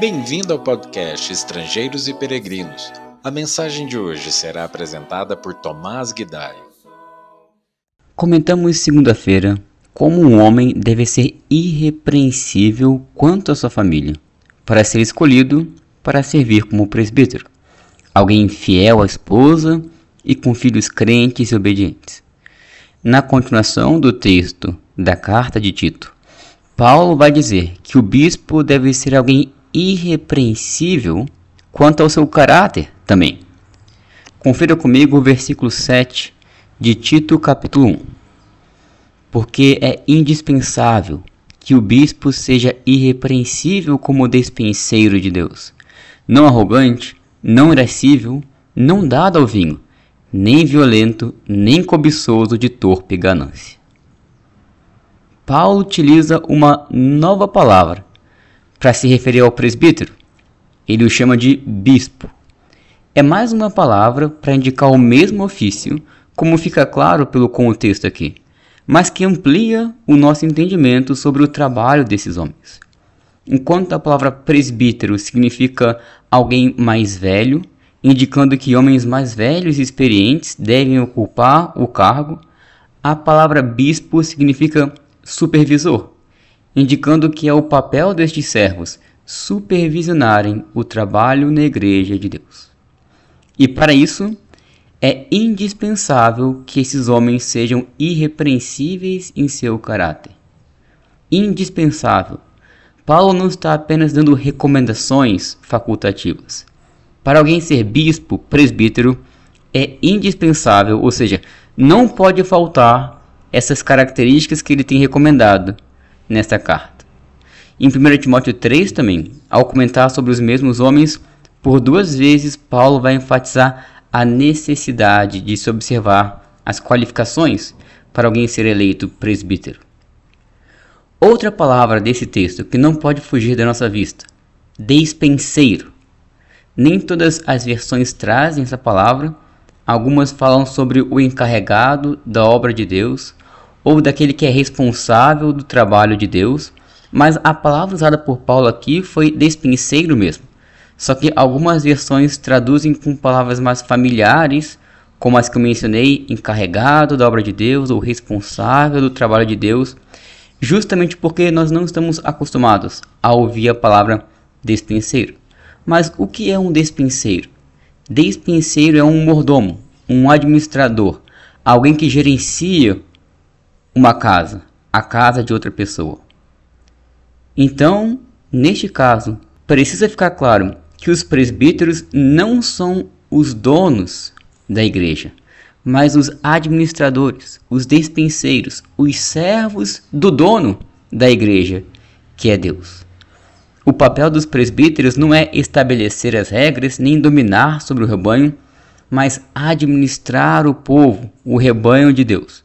Bem-vindo ao podcast Estrangeiros e Peregrinos. A mensagem de hoje será apresentada por Tomás Guidai. Comentamos segunda-feira como um homem deve ser irrepreensível quanto à sua família, para ser escolhido para servir como presbítero, alguém fiel à esposa e com filhos crentes e obedientes. Na continuação do texto da carta de Tito, Paulo vai dizer que o bispo deve ser alguém irrepreensível quanto ao seu caráter também. Confira comigo o versículo 7 de Tito, capítulo 1. Porque é indispensável que o bispo seja irrepreensível como despenseiro de Deus, não arrogante, não irascível, não dado ao vinho, nem violento, nem cobiçoso de torpe ganância. Paulo utiliza uma nova palavra para se referir ao presbítero. Ele o chama de bispo. É mais uma palavra para indicar o mesmo ofício, como fica claro pelo contexto aqui, mas que amplia o nosso entendimento sobre o trabalho desses homens. Enquanto a palavra presbítero significa alguém mais velho, indicando que homens mais velhos e experientes devem ocupar o cargo, a palavra bispo significa supervisor, indicando que é o papel destes servos supervisionarem o trabalho na Igreja de Deus. E para isso, é indispensável que esses homens sejam irrepreensíveis em seu caráter. Indispensável. Paulo não está apenas dando recomendações facultativas. Para alguém ser bispo, presbítero, é indispensável, ou seja, não pode faltar essas características que ele tem recomendado nesta carta. Em 1 Timóteo 3 também, ao comentar sobre os mesmos homens, por duas vezes Paulo vai enfatizar a necessidade de se observar as qualificações para alguém ser eleito presbítero. Outra palavra desse texto que não pode fugir da nossa vista: despenseiro. Nem todas as versões trazem essa palavra, algumas falam sobre o encarregado da obra de Deus, ou daquele que é responsável do trabalho de Deus, mas a palavra usada por Paulo aqui foi despenseiro mesmo. Só que algumas versões traduzem com palavras mais familiares, como as que eu mencionei, encarregado da obra de Deus ou responsável do trabalho de Deus, justamente porque nós não estamos acostumados a ouvir a palavra despenseiro. Mas o que é um despenseiro? Despenseiro é um mordomo, um administrador, alguém que gerencia uma casa, a casa de outra pessoa. Então, neste caso, precisa ficar claro que os presbíteros não são os donos da igreja, mas os administradores, os despenseiros, os servos do dono da igreja, que é Deus. O papel dos presbíteros não é estabelecer as regras nem dominar sobre o rebanho, mas administrar o povo, o rebanho de Deus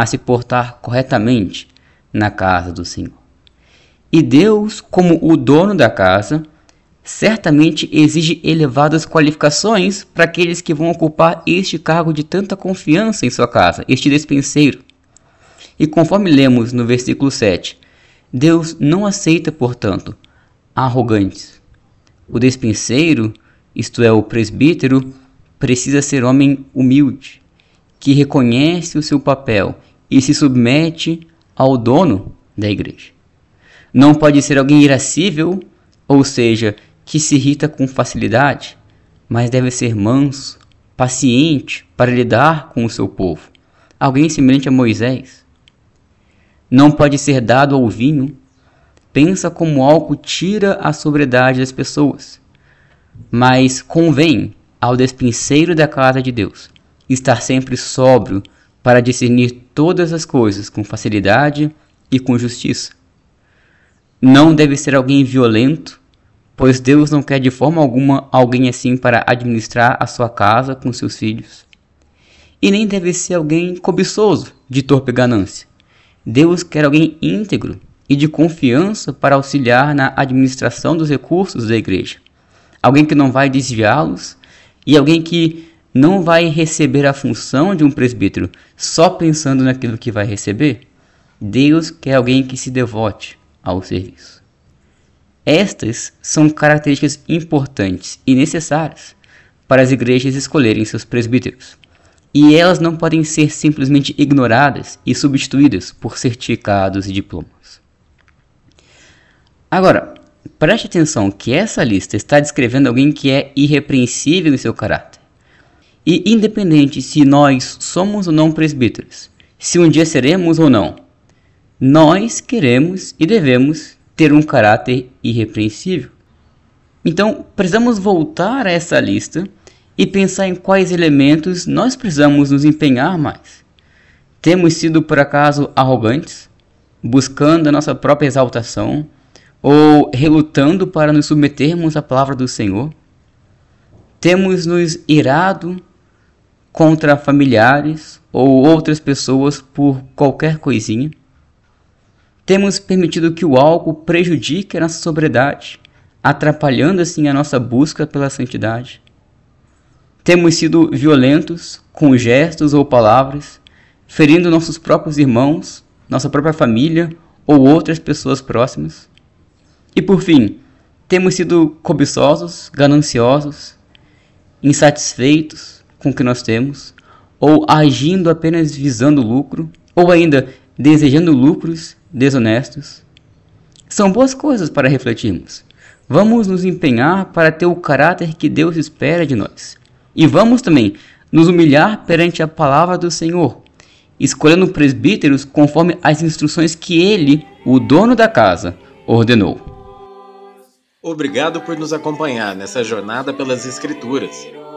a se portar corretamente na casa do Senhor. E Deus, como o dono da casa, certamente exige elevadas qualificações para aqueles que vão ocupar este cargo de tanta confiança em sua casa, este despenseiro. E conforme lemos no versículo 7, Deus não aceita, portanto, arrogantes. O despenseiro, isto é, o presbítero, precisa ser homem humilde, que reconhece o seu papel e se submete ao dono da igreja. Não pode ser alguém irascível, ou seja, que se irrita com facilidade, mas deve ser manso, paciente para lidar com o seu povo. Alguém semelhante a Moisés. Não pode ser dado ao vinho, pensa como algo tira a sobriedade das pessoas. Mas convém ao despinceiro da casa de Deus estar sempre sóbrio para discernir todas as coisas com facilidade e com justiça. Não deve ser alguém violento, pois Deus não quer de forma alguma alguém assim para administrar a sua casa com seus filhos. E nem deve ser alguém cobiçoso, de torpe ganância. Deus quer alguém íntegro e de confiança para auxiliar na administração dos recursos da igreja. Alguém que não vai desviá-los e alguém que não vai receber a função de um presbítero só pensando naquilo que vai receber. Deus quer alguém que se devote ao serviço. Estas são características importantes e necessárias para as igrejas escolherem seus presbíteros. E elas não podem ser simplesmente ignoradas e substituídas por certificados e diplomas. Agora, preste atenção que essa lista está descrevendo alguém que é irrepreensível em seu caráter. E independente se nós somos ou não presbíteros, se um dia seremos ou não, nós queremos e devemos ter um caráter irrepreensível. Então, precisamos voltar a essa lista e pensar em quais elementos nós precisamos nos empenhar mais. Temos sido por acaso arrogantes, buscando a nossa própria exaltação, ou relutando para nos submetermos à palavra do Senhor? Temos nos irado contra familiares ou outras pessoas por qualquer coisinha? Temos permitido que o álcool prejudique a nossa sobriedade, atrapalhando assim a nossa busca pela santidade? Temos sido violentos com gestos ou palavras, ferindo nossos próprios irmãos, nossa própria família ou outras pessoas próximas. E por fim, temos sido cobiçosos, gananciosos, insatisfeitos com o que nós temos, ou agindo apenas visando lucro, ou ainda desejando lucros desonestos. São boas coisas para refletirmos. Vamos nos empenhar para ter o caráter que Deus espera de nós. E vamos também nos humilhar perante a palavra do Senhor, escolhendo presbíteros conforme as instruções que ele, o dono da casa, ordenou. Obrigado por nos acompanhar nessa jornada pelas Escrituras.